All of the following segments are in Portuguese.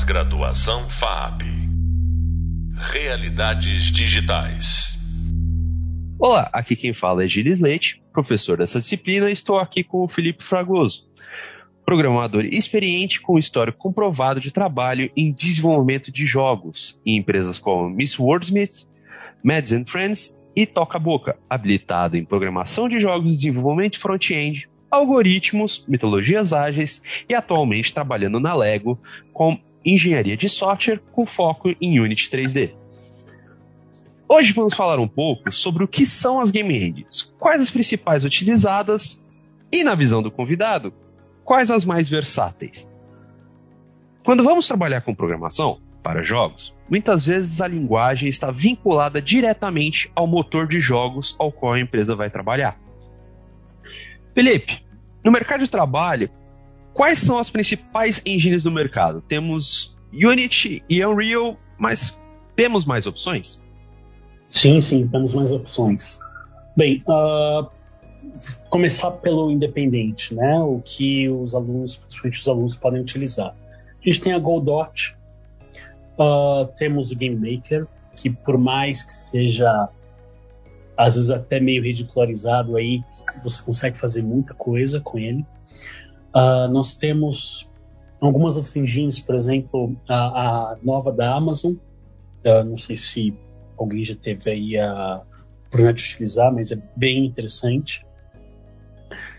Pós-graduação FAP. Realidades digitais. Olá, aqui quem fala é Gilles Leite, professor dessa disciplina, e estou aqui com o Felipe Fragoso, programador experiente com histórico comprovado de trabalho em desenvolvimento de jogos em empresas como Miss Wordsmith, Mads Friends e Toca Boca, habilitado em programação de jogos, desenvolvimento front-end, algoritmos, mitologias ágeis e atualmente trabalhando na Lego com engenharia de software com foco em Unity 3D. Hoje vamos falar um pouco sobre o que são as game engines, quais as principais utilizadas e, na visão do convidado, quais as mais versáteis. Quando vamos trabalhar com programação para jogos, muitas vezes a linguagem está vinculada diretamente ao motor de jogos ao qual a empresa vai trabalhar. Felipe, no mercado de trabalho, quais são as principais engines do mercado? Temos Unity e Unreal, mas temos mais opções? Sim, sim, temos mais opções. Bem, uh, começar pelo independente, né? O que os alunos, principalmente os alunos, podem utilizar. A gente tem a Godot, uh, temos o Game Maker, que por mais que seja às vezes até meio ridicularizado aí, você consegue fazer muita coisa com ele. Uh, nós temos algumas outras engines, por exemplo, a, a nova da Amazon, uh, não sei se alguém já teve aí a oportunidade de utilizar, mas é bem interessante.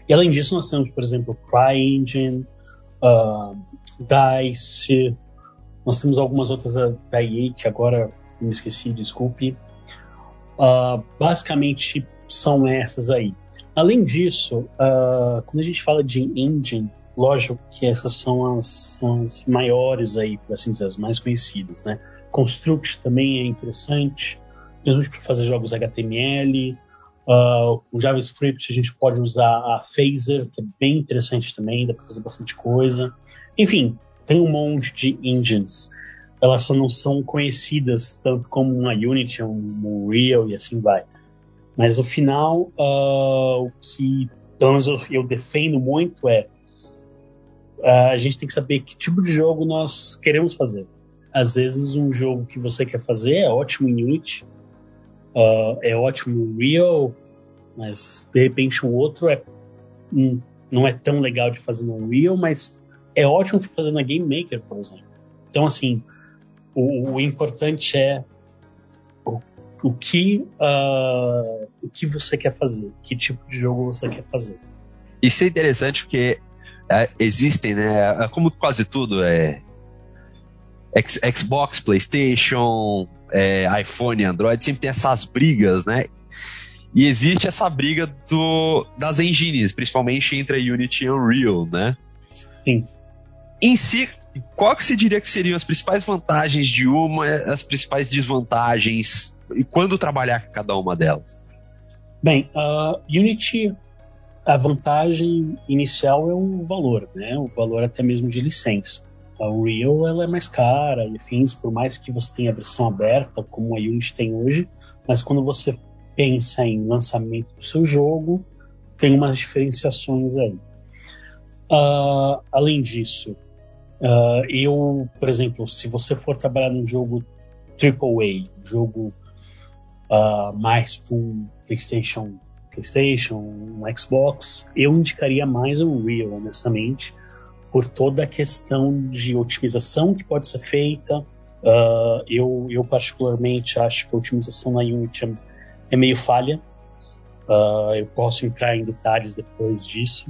E além disso, nós temos, por exemplo, CryEngine, uh, DICE, nós temos algumas outras da, da EA que agora me esqueci, desculpe. Uh, basicamente são essas aí. Além disso, uh, quando a gente fala de engine, lógico que essas são as, são as maiores aí, por assim dizer, as mais conhecidas, né? Construct também é interessante, mesmo para fazer jogos HTML. Uh, o JavaScript a gente pode usar a Phaser, que é bem interessante também, dá para fazer bastante coisa. Enfim, tem um monte de engines elas só não são conhecidas tanto como uma Unity, um Unreal e assim vai. Mas no final, uh, o que pelo menos eu, eu defendo muito é uh, a gente tem que saber que tipo de jogo nós queremos fazer. Às vezes um jogo que você quer fazer é ótimo em Unity, uh, é ótimo em Unreal, mas de repente um outro é um, não é tão legal de fazer no Unreal, mas é ótimo de fazer na Game Maker, por exemplo. Então assim, o, o importante é o, que uh, o que você quer fazer, que tipo de jogo você quer fazer. Isso é interessante porque é, existem, né? É, como quase tudo é X, Xbox, PlayStation, é, iPhone, Android sempre tem essas brigas, né? E existe essa briga do, das engines, principalmente entre a Unity e Unreal, né? Sim. Em si, qual que se diria que seriam as principais vantagens de uma, as principais desvantagens e quando trabalhar com cada uma delas? Bem, a Unity, a vantagem inicial é o valor, né? O valor até mesmo de licença. A Unreal ela é mais cara e afins, por mais que você tenha a versão aberta, como a Unity tem hoje, mas quando você pensa em lançamento do seu jogo, tem umas diferenciações aí. Uh, além disso, Uh, eu, por exemplo, se você for trabalhar num jogo AAA, jogo uh, mais para um PlayStation, PlayStation, um Xbox, eu indicaria mais um Unreal, honestamente, por toda a questão de otimização que pode ser feita. Uh, eu, eu, particularmente, acho que a otimização na Unity é, é meio falha. eu posso entrar em detalhes depois disso.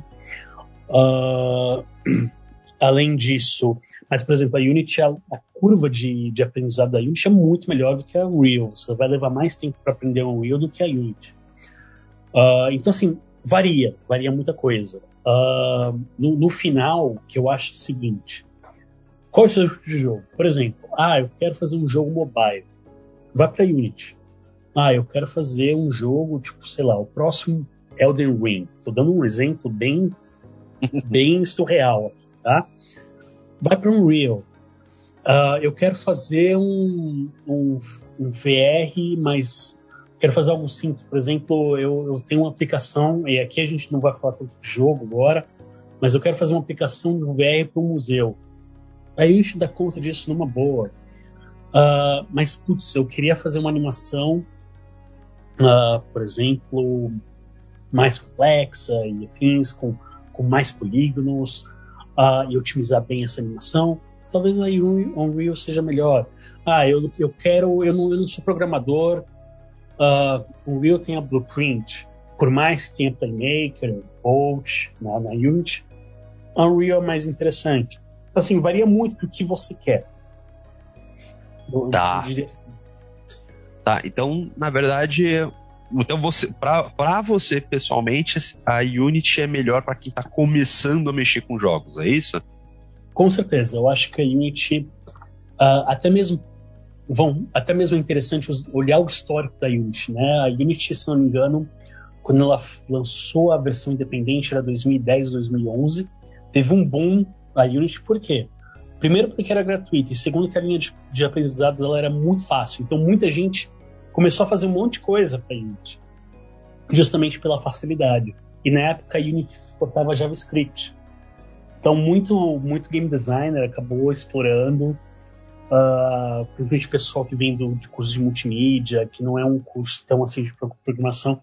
Uh, Além disso, mas por exemplo, a Unity, a, a curva de, de, aprendizado da Unity é muito melhor do que a Unreal. Você vai levar mais tempo para aprender a Unreal do que a Unity. Uh, então, assim, varia, varia muita coisa. Uh, no, no, final, que eu acho o seguinte: qual é o seu tipo de jogo? Por exemplo, ah, eu quero fazer um jogo mobile. Vai para Unity. Ah, eu quero fazer um jogo, tipo, sei lá, o próximo Elden Ring. Estou dando um exemplo bem, bem surreal aqui tá? Vai para um Real. Uh, eu quero fazer um, um, um, VR, mas quero fazer algo simples. Por exemplo, eu, eu, tenho uma aplicação, e aqui a gente não vai falar tanto de jogo agora, mas eu quero fazer uma aplicação de VR para um museu. a Unity dá conta disso numa boa. Uh, mas, putz, eu queria fazer uma animação, uh, por exemplo, mais complexa e afins, com, com mais polígonos, uh, e otimizar bem essa animação. Talvez a Unreal seja melhor. Ah, eu, eu quero, eu não, eu não sou programador, uh, Unreal tem a Blueprint, por mais que tenha Playmaker, Bolt na, na Unity, Unreal é mais interessante. Então, assim, varia muito do que você quer. tá. Assim. Tá, então, na verdade, então você, para você pessoalmente, a Unity é melhor para quem está começando a mexer com jogos, é isso? Com certeza, eu acho que a Unity, uh, até mesmo vão, até mesmo é interessante olhar o histórico da Unity, né? A Unity, se não me engano, quando ela lançou a versão independente, era 2010, 2011, teve um boom a Unity, por quê? Primeiro porque era gratuita e segundo que a linha de, de aprendizado dela era muito fácil. Então muita gente começou a fazer um monte de coisa para Unity, justamente pela facilidade. E na época a Unity suportava JavaScript. Então muito muito game designer acabou explorando, uh, principalmente pessoal que vem do, de curso de multimídia, que não é um curso tão assim de programação,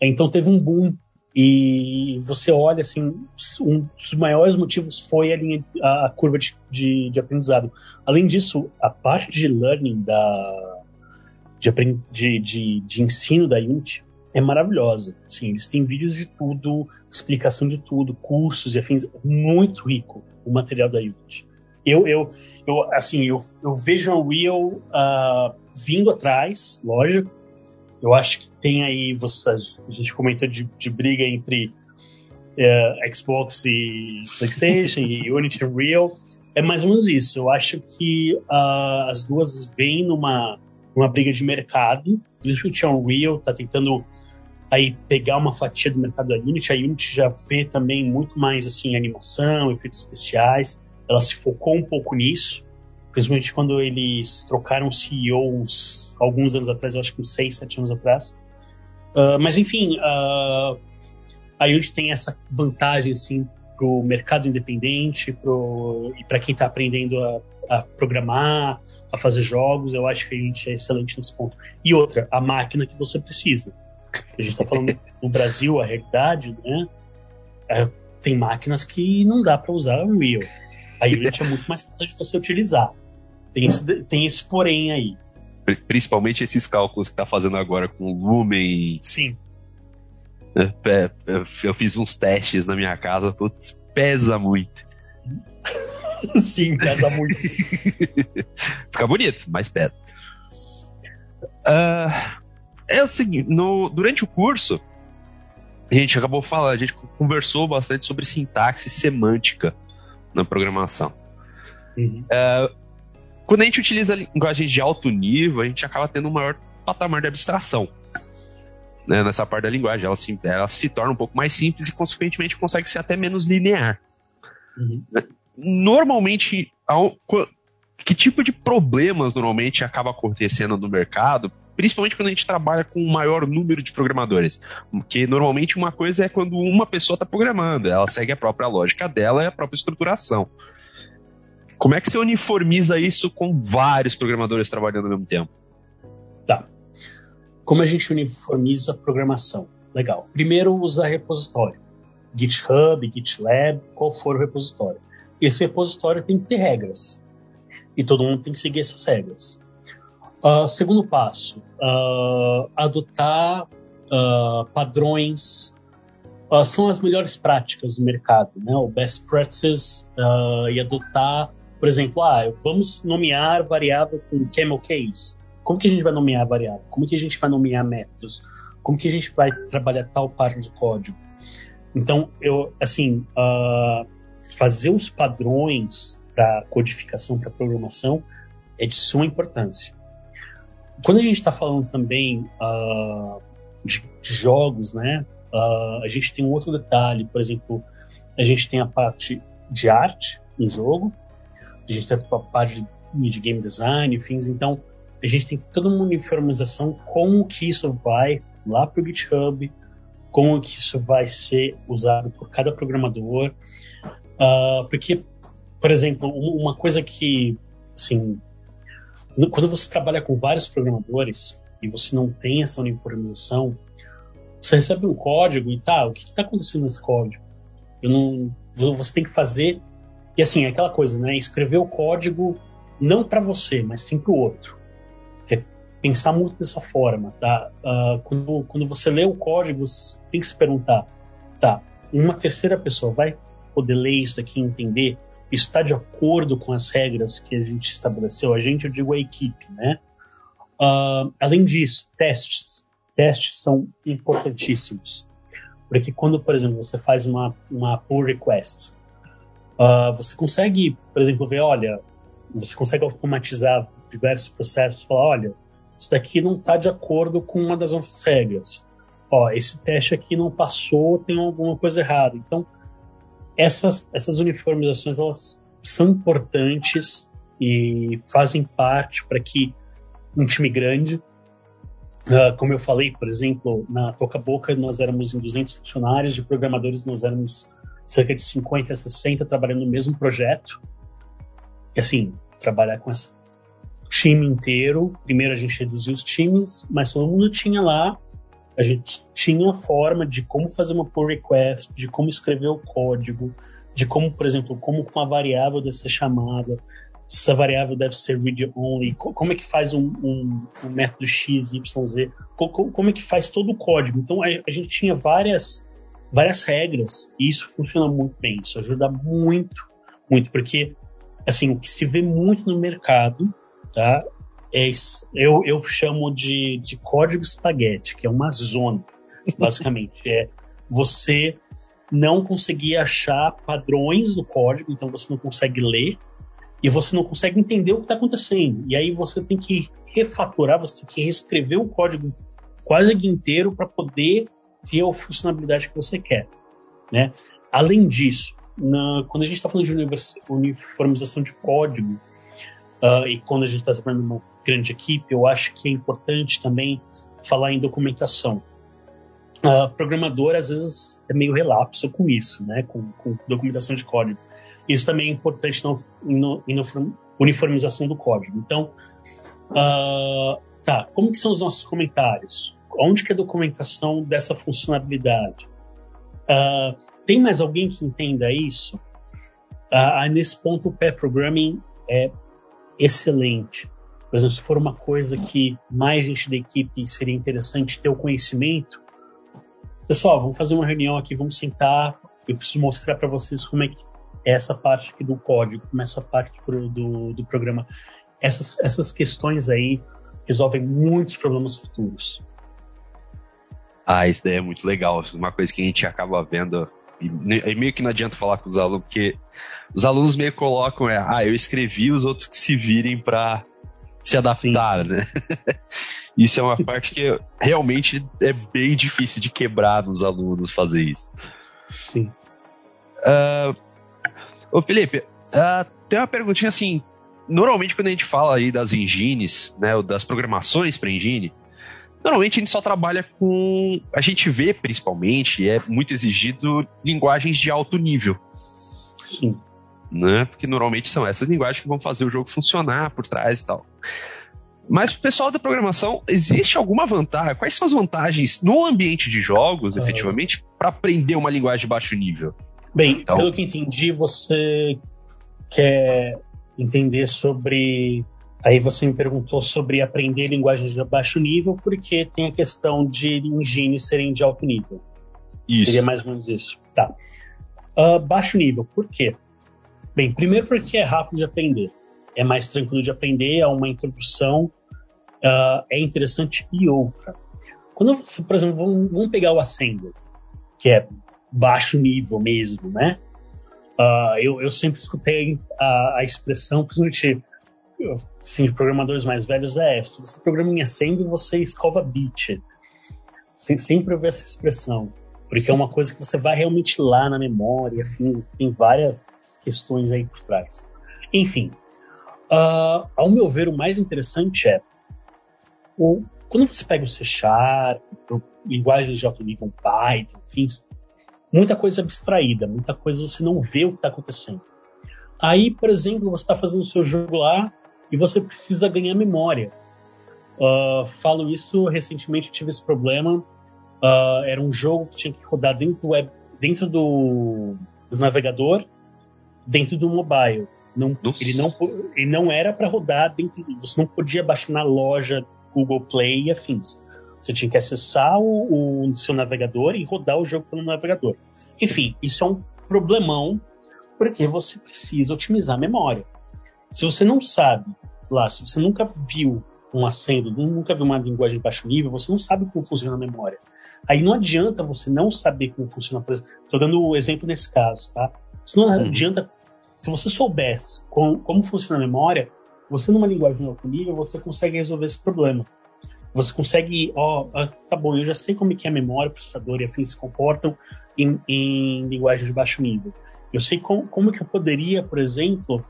então teve um boom e você olha assim, um dos maiores motivos foi a, linha, a curva de, de, de, aprendizado. Além disso, a parte de learning da de, de, de, de ensino da Unity é maravilhosa. Assim, eles têm vídeos de tudo, explicação de tudo, cursos e afins, muito rico o material da Unity. Eu, eu, eu assim, eu, eu vejo a Unreal uh, vindo atrás, lógico, eu acho que tem aí, você, a gente comentou de, de briga entre uh, Xbox e PlayStation e Unity Unreal. É mais ou menos isso. Eu acho que uh, as duas vêm numa, numa briga de mercado. Principalmente a Unreal está tentando aí pegar uma fatia do mercado da Unity. A Unity já vê também muito mais assim animação, efeitos especiais. Ela se focou um pouco nisso principalmente quando eles trocaram CEOs alguns anos atrás, eu acho que uns 6, 7 anos atrás. Uh, mas enfim, uh, a Unity tem essa vantagem assim para o mercado independente pro, e para quem está aprendendo a, a, programar, a fazer jogos, eu acho que a Unity é excelente nesse ponto. E outra, a máquina que você precisa. A gente está falando no Brasil, a realidade, né? É, tem máquinas que não dá para usar o Unreal. A Unity é muito mais fácil de você utilizar. Tem esse, tem esse porém aí. Principalmente esses cálculos que tá fazendo agora com Lumen. Sim. É, é, é, eu fiz uns testes na minha casa, putz, pesa muito. Sim, pesa muito. Fica bonito, mas pesa. Uh, é o seguinte, no, durante o curso, a gente acabou falando, a gente conversou bastante sobre sintaxe semântica na programação. Uhum. Uh, quando a gente utiliza linguagens de alto nível, a gente acaba tendo um maior patamar de abstração. Né, nessa parte da linguagem. Ela se, ela se torna um pouco mais simples e, consequentemente, consegue ser até menos linear. Uhum. Normalmente, que tipo de problemas normalmente acaba acontecendo no mercado, principalmente quando a gente trabalha com um maior número de programadores? Porque normalmente uma coisa é quando uma pessoa está programando, ela segue a própria lógica dela e a própria estruturação. Como é que você uniformiza isso com vários programadores trabalhando ao mesmo tempo? Tá. Como a gente uniformiza a programação? Legal. Primeiro, usar repositório. GitHub, GitLab, qual for o repositório. Esse repositório tem que ter regras. E todo mundo tem que seguir essas regras. Uh, segundo passo, uh, adotar uh, padrões são as melhores práticas do mercado, né? O best practices e adotar por exemplo, ah, vamos nomear variável com camel case. Como que a gente vai nomear variável? Como que a gente vai nomear métodos? Como que a gente vai trabalhar tal parte do código? Então, eu, assim, fazer os padrões para codificação, para programação, é de suma importância. Quando a gente está falando também uh, de, de, jogos, né, uh, a gente tem um outro detalhe, por exemplo, a gente tem a parte de arte no jogo, a gente tem a parte de game design, fins, então a gente tem toda uma uniformização como que isso vai lá para o GitHub, como que isso vai ser usado por cada programador, uh, porque por exemplo, uma coisa que, assim, quando você trabalha com vários programadores e você não tem essa uniformização, você recebe um código e tá, o que está acontecendo nesse código? Eu não, você tem que fazer e assim, é aquela coisa, né? Escrever o código não para você, mas sim para o outro. É pensar muito dessa forma, tá? Uh, quando, quando você lê o código, você tem que se perguntar, tá? Uma terceira pessoa vai poder ler isso aqui e entender? Está de acordo com as regras que a gente estabeleceu? A gente, eu digo a equipe, né? Uh, além disso, testes. Testes são importantíssimos. Porque quando, por exemplo, você faz uma, uma pull request, Uh, você consegue, por exemplo, ver, olha, você consegue automatizar diversos processos, falar, olha, isso daqui não está de acordo com uma das nossas regras. Ó, esse teste aqui não passou, tem alguma coisa errada. Então, essas, essas uniformizações elas são importantes e fazem parte para que um time grande, uh, como eu falei, por exemplo, na Toca Boca nós éramos em 200 funcionários, de programadores nós éramos cerca de 50 a 60 trabalhando no mesmo projeto. E assim, trabalhar com esse time inteiro. Primeiro a gente reduziu os times, mas todo mundo tinha lá. A gente tinha forma de como fazer uma pull request, de como escrever o código, de como, por exemplo, como uma variável deve ser chamada, se essa variável deve ser read only, como é que faz um, um, um método x, y, z, como, como, é que faz todo o código. Então a, a gente tinha várias várias regras e isso funciona muito bem. Isso ajuda muito, muito, porque assim o que se vê muito no mercado, tá? É, eu, eu chamo de, de código espaguete, que é uma zona, basicamente. é você não conseguir achar padrões no código, então você não consegue ler e você não consegue entender o que está acontecendo. E aí você tem que refatorar, você tem que reescrever o código quase inteiro para poder ter a funcionalidade que você quer. Né? Além disso, na, quando a gente está falando de uniformização de código, uh, e quando a gente está trabalhando uma grande equipe, eu acho que é importante também falar em documentação. Uh, programador, às vezes, é meio relapso com isso, né? com, com documentação de código. Isso também é importante na uniformização do código. Então, uh, tá, como que são os nossos comentários? onde que é a documentação dessa funcionalidade? Uh, tem mais alguém que entenda isso? Uh, nesse ponto, o pair programming é excelente. Por exemplo, se for uma coisa que mais gente da equipe seria interessante ter o conhecimento, pessoal, vamos fazer uma reunião aqui, vamos sentar. Eu preciso mostrar para vocês como é que é essa parte aqui do código, como é essa parte do, do, do programa. Essas, essas questões aí resolvem muitos problemas futuros. Ah, isso daí é muito legal. Uma coisa que a gente acaba vendo. E, meio que não adianta falar com os alunos, porque os alunos meio colocam, é, ah, eu escrevi, os outros que se virem para se adaptar, Sim. né? isso é uma parte que realmente é bem difícil de quebrar nos alunos fazer isso. Sim. Uh, ô Felipe, uh, tem uma perguntinha assim. Normalmente quando a gente fala aí das engines, né, das programações para engine, Normalmente a gente só trabalha com. A gente vê principalmente, é muito exigido linguagens de alto nível. Sim. Né? Porque normalmente são essas linguagens que vão fazer o jogo funcionar por trás e tal. Mas pro pessoal da programação, existe alguma vantagem? Quais são as vantagens no ambiente de jogos, efetivamente, para aprender uma linguagem de baixo nível? Bem, então, pelo que entendi, você quer entender sobre Aí você me perguntou sobre aprender linguagens de baixo nível, porque tem a questão de engines serem de alto nível. Isso. Seria mais ou menos isso. Tá. Uh, baixo nível, por quê? Bem, primeiro porque é rápido de aprender. É mais tranquilo de aprender, é uma introdução, uh, é interessante. E outra, quando você, por exemplo, vamos, vamos pegar o Assembler, que é baixo nível mesmo, né? Uh, eu, eu sempre escutei a, a expressão, principalmente sim, programadores mais velhos é, se você programa em Assembly, você escova bit. Sempre ouvir essa expressão, porque é uma coisa que você vai realmente lá na memória, enfim, tem várias questões aí por trás. Enfim, uh, ao meu ver, o mais interessante é o, quando você pega o C Sharp, linguagens de alto nível, Python, enfim, muita coisa abstraída, muita coisa você não vê o que está acontecendo. Aí, por exemplo, você está fazendo o seu jogo lá e você precisa ganhar memória. Uh, falo isso recentemente, tive esse problema. Uh, era um jogo que tinha que rodar dentro do, web, dentro do, do navegador, dentro do mobile. Não, ele, não, ele não era para rodar dentro. Você não podia baixar na loja Google Play e afins. Você tinha que acessar o, o seu navegador e rodar o jogo pelo navegador. Enfim, isso é um problemão porque você precisa otimizar a memória. Se você não sabe lá, se você nunca viu um acendo, nunca viu uma linguagem de baixo nível, você não sabe como funciona a memória. Aí não adianta você não saber como funciona, por exemplo, estou dando o um exemplo nesse caso, tá? Se não uhum. adianta, se você soubesse como, como funciona a memória, você numa linguagem de alto nível, você consegue resolver esse problema. Você consegue, ó, tá bom, eu já sei como é que é a memória, o processador e afins se comportam em, em linguagem de baixo nível. Eu sei como, como que eu poderia, por exemplo,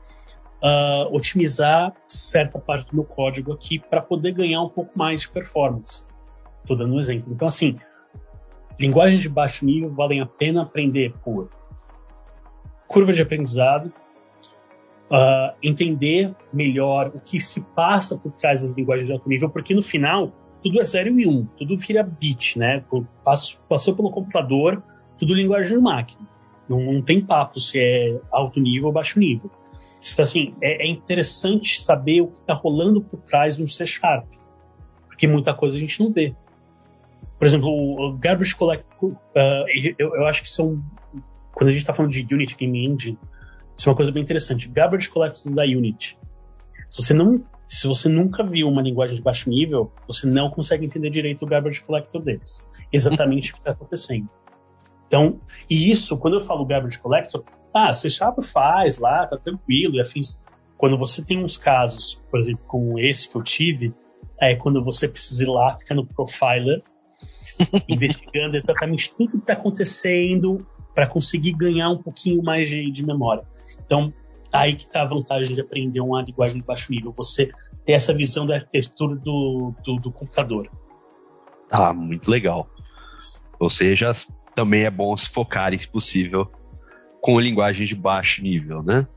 uh, otimizar certa parte do meu código aqui para poder ganhar um pouco mais de performance. Estou dando um exemplo. Então, assim, linguagens de baixo nível valem a pena aprender por curva de aprendizado, uh, entender melhor o que se passa por trás das linguagens de alto nível, porque no final tudo é 0 e 1, um, tudo vira bit, né? Passou, pelo computador, tudo linguagem de máquina. Não, não, tem papo se é alto nível ou baixo nível. Então, assim, é, é interessante saber o que está rolando por trás de um C Sharp, porque muita coisa a gente não vê. Por exemplo, o Garbage Collect, uh, eu, eu, acho que são. Quando a gente está falando de Unity Game Engine, isso é uma coisa bem interessante. Garbage Collector da Unity. Se você não se você nunca viu uma linguagem de baixo nível, você não consegue entender direito o garbage collector deles. Exatamente o que está acontecendo. Então, e isso, quando eu falo garbage collector, ah, C Sharp faz lá, tá tranquilo e afins. Quando você tem uns casos, por exemplo, como esse que eu tive, é quando você precisa ir lá, ficar no profiler, investigando exatamente tudo que está acontecendo para conseguir ganhar um pouquinho mais de, de memória. Então, aí que está a vantagem de aprender uma linguagem de baixo nível, você ter essa visão da arquitetura do, do, do computador. Ah, muito legal. Ou seja, também é bom se focar, se possível, com linguagem de baixo nível, né?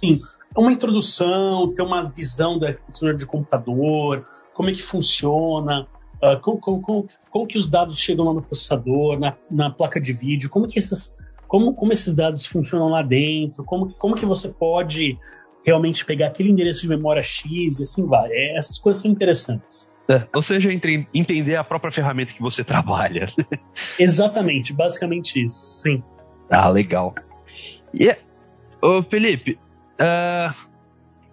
Sim. É uma introdução, ter uma visão da arquitetura de computador, como é que funciona, uh, como, como, como, como, que os dados chegam lá no processador, na, na placa de vídeo, como que essas como, como esses dados funcionam lá dentro, como, como que você pode realmente pegar aquele endereço de memória X e assim vai. É, essas coisas são interessantes. É, ou seja, entre, entender a própria ferramenta que você trabalha. Exatamente, basicamente isso, sim. Ah, legal. E, ô Felipe, uh,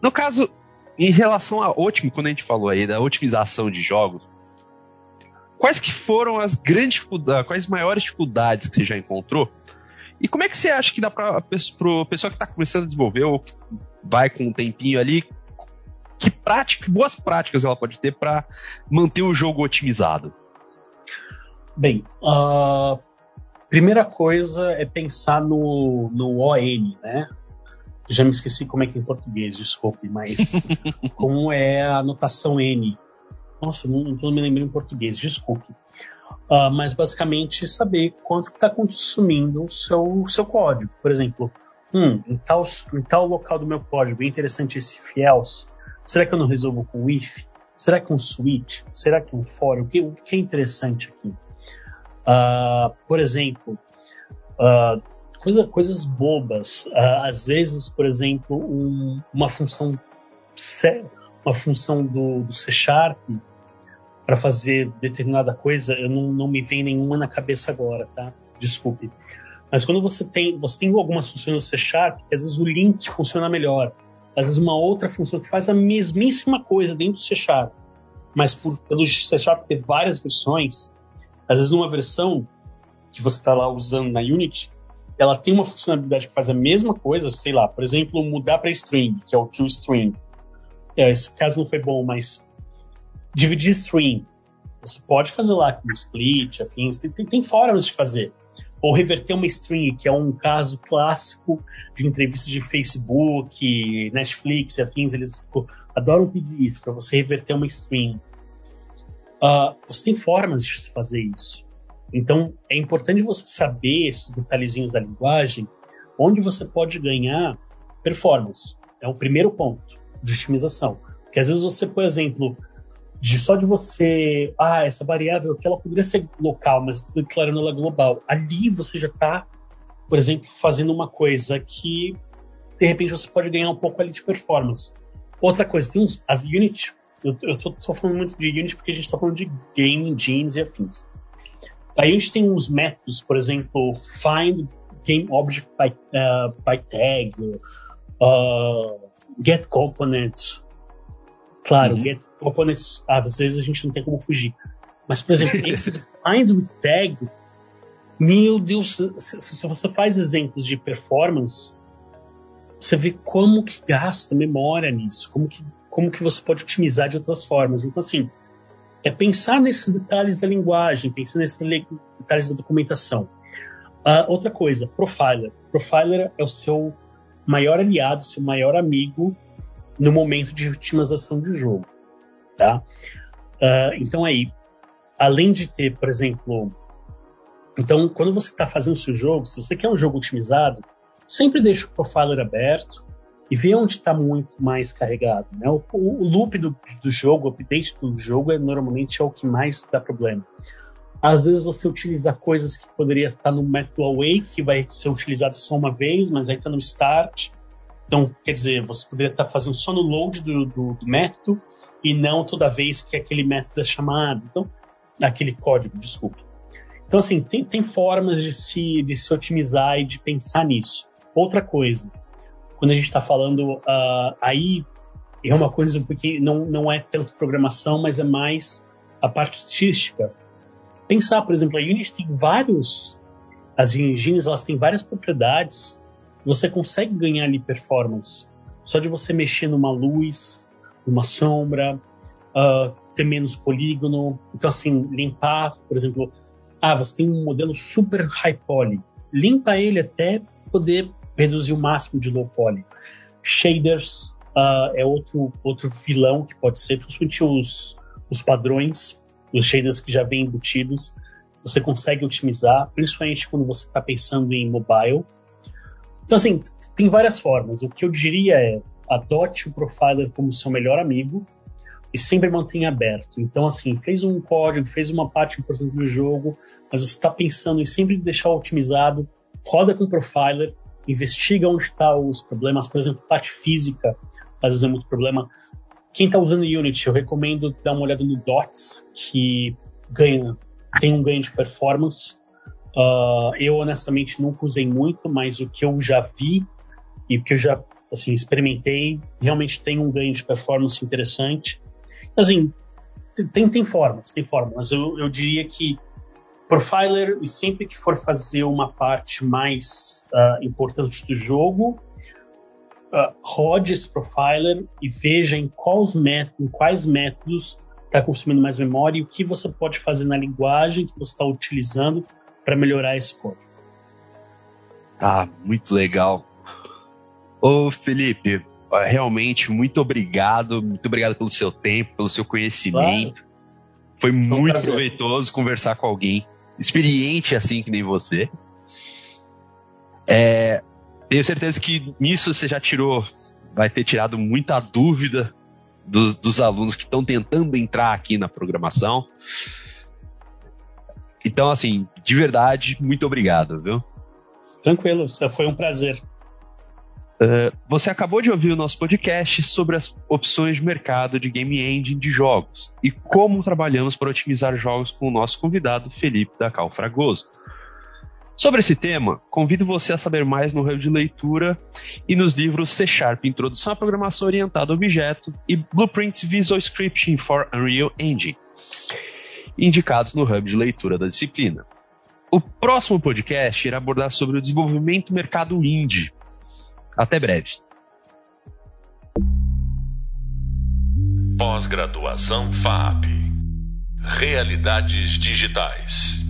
no caso, em relação a ótimo, quando a gente falou aí da otimização de jogos, quais que foram as grandes dificuldades, quais as maiores dificuldades que você já encontrou e como é que você acha que dá para o pessoal que está começando a desenvolver ou que vai com um tempinho ali, que prática, boas práticas ela pode ter para manter o jogo otimizado? Bem, a primeira coisa é pensar no, no ON, né? Já me esqueci como é que é em português, desculpe, mas como é a notação N. Nossa, não, não me lembrando em português, desculpe. Uh, mas basicamente saber quanto está consumindo o seu, seu código. Por exemplo, hum, em, tal, em tal local do meu código é interessante esse if else. Será que eu não resolvo com if? Será que um switch? Será que um for? O que, o que é interessante aqui? Uh, por exemplo, uh, coisa, coisas bobas. às vezes, por exemplo, um, uma função uma função do, do C Sharp para fazer determinada coisa, eu não, não me vem nenhuma na cabeça agora, tá? Desculpe. Mas quando você tem, você tem algumas funções no C Sharp, que às vezes o link funciona melhor, às vezes uma outra função que faz a mesmíssima coisa dentro do C Sharp, mas por, pelo C Sharp ter várias versões, às vezes uma versão que você está lá usando na Unity, ela tem uma funcionalidade que faz a mesma coisa, sei lá, por exemplo, mudar para string, que é o toString. É, esse caso não foi bom, mas dividir stream. Você pode fazer lá com split, afins, tem, tem, tem formas de fazer. Ou reverter uma string, que é um caso clássico de entrevistas de Facebook, Netflix e afins, eles adoram pedir isso, para você reverter uma string. Uh, você tem formas de fazer isso. Então, é importante você saber esses detalhezinhos da linguagem, onde você pode ganhar performance. É o primeiro ponto de otimização. Porque às vezes você, por exemplo, de só de você, ah, essa variável aqui ela poderia ser local, mas estou declarando ela global. Ali você já está, por exemplo, fazendo uma coisa que de repente você pode ganhar um pouco ali de performance. Outra coisa, tem uns, as Unity, eu, tô falando muito de Unity porque a gente está falando de game, genes e afins. A Unity tem uns métodos, por exemplo, find game object by, uh, by tag, uh, get components. Claro, uhum. get components, às vezes a gente não tem como fugir. Mas, por exemplo, esse find with tag, meu Deus, se, se você faz exemplos de performance, você vê como que gasta memória nisso, como que, como que você pode otimizar de outras formas. Então, assim, é pensar nesses detalhes da linguagem, pensar nesses detalhes da documentação. Uh, outra coisa, Profiler. Profiler é o seu maior aliado, seu maior amigo no momento de otimização de jogo, tá? Uh, então aí, além de ter, por exemplo, então quando você está fazendo o seu jogo, se você quer um jogo otimizado, sempre deixa o Profiler aberto e vê onde está muito mais carregado. Né? O, o, loop do, do jogo, o update do jogo é normalmente é o que mais dá problema. Às vezes você utiliza coisas que poderia estar no método away, que vai ser utilizado só uma vez, mas aí está no start. Então, quer dizer, você poderia estar fazendo só no load do, do, do método e não toda vez que aquele método é chamado. Então, aquele código, desculpe. Então, assim, tem, tem formas de se, de se otimizar e de pensar nisso. Outra coisa, quando a gente está falando uh, aí, é uma coisa porque não, não é tanto programação, mas é mais a parte estatística pensar, por exemplo, a Unity tem vários, as engines elas têm várias propriedades, você consegue ganhar ali performance só de você mexer numa luz, numa sombra, uh, ter menos polígono, então assim limpar, por exemplo, ah você tem um modelo super high poly, limpa ele até poder reduzir o máximo de low poly. Shaders uh, é outro outro vilão que pode ser, principalmente os os padrões os shaders que já vêm embutidos, você consegue otimizar, principalmente quando você está pensando em mobile. Então, assim, tem várias formas. O que eu diria é adote o Profiler como seu melhor amigo e sempre mantenha aberto. Então, assim, fez um código, fez uma parte importante do jogo, mas você está pensando em sempre deixar otimizado, roda com o Profiler, investiga onde estão tá os problemas, por exemplo, parte física, às vezes é muito problema. Quem está usando Unity, eu recomendo dar uma olhada no Dots, que ganha, tem um ganho de performance. Uh, eu honestamente nunca usei muito, mas o que eu já vi e o que eu já assim, experimentei realmente tem um ganho de performance interessante. Assim, tem, tem formas, tem formas. Eu, eu diria que Profiler, e sempre que for fazer uma parte mais uh, importante do jogo, uh, rode esse profiler e veja em quais em quais métodos está consumindo mais memória e o que você pode fazer na linguagem que você está utilizando para melhorar esse código. Tá, muito legal. Ô Felipe, realmente muito obrigado, muito obrigado pelo seu tempo, pelo seu conhecimento. Claro. Foi, Foi muito um proveitoso conversar com alguém experiente assim que nem você. É, tenho certeza que nisso você já tirou, vai ter tirado muita dúvida dos, dos alunos que estão tentando entrar aqui na programação. Então, assim, de verdade, muito obrigado, viu? Tranquilo, foi um prazer. Uh, você acabou de ouvir o nosso podcast sobre as opções de mercado de game engine de jogos e como trabalhamos para otimizar jogos com o nosso convidado Felipe da Cal Fragoso. Sobre esse tema, convido você a saber mais no Hub de Leitura e nos livros C Sharp Introdução à Programação Orientada a Objeto e Blueprints Visual Scripting for Unreal Engine, indicados no Hub de Leitura da disciplina. O próximo podcast irá abordar sobre o desenvolvimento do mercado indie. Até breve. Pós-graduação FAP Realidades Digitais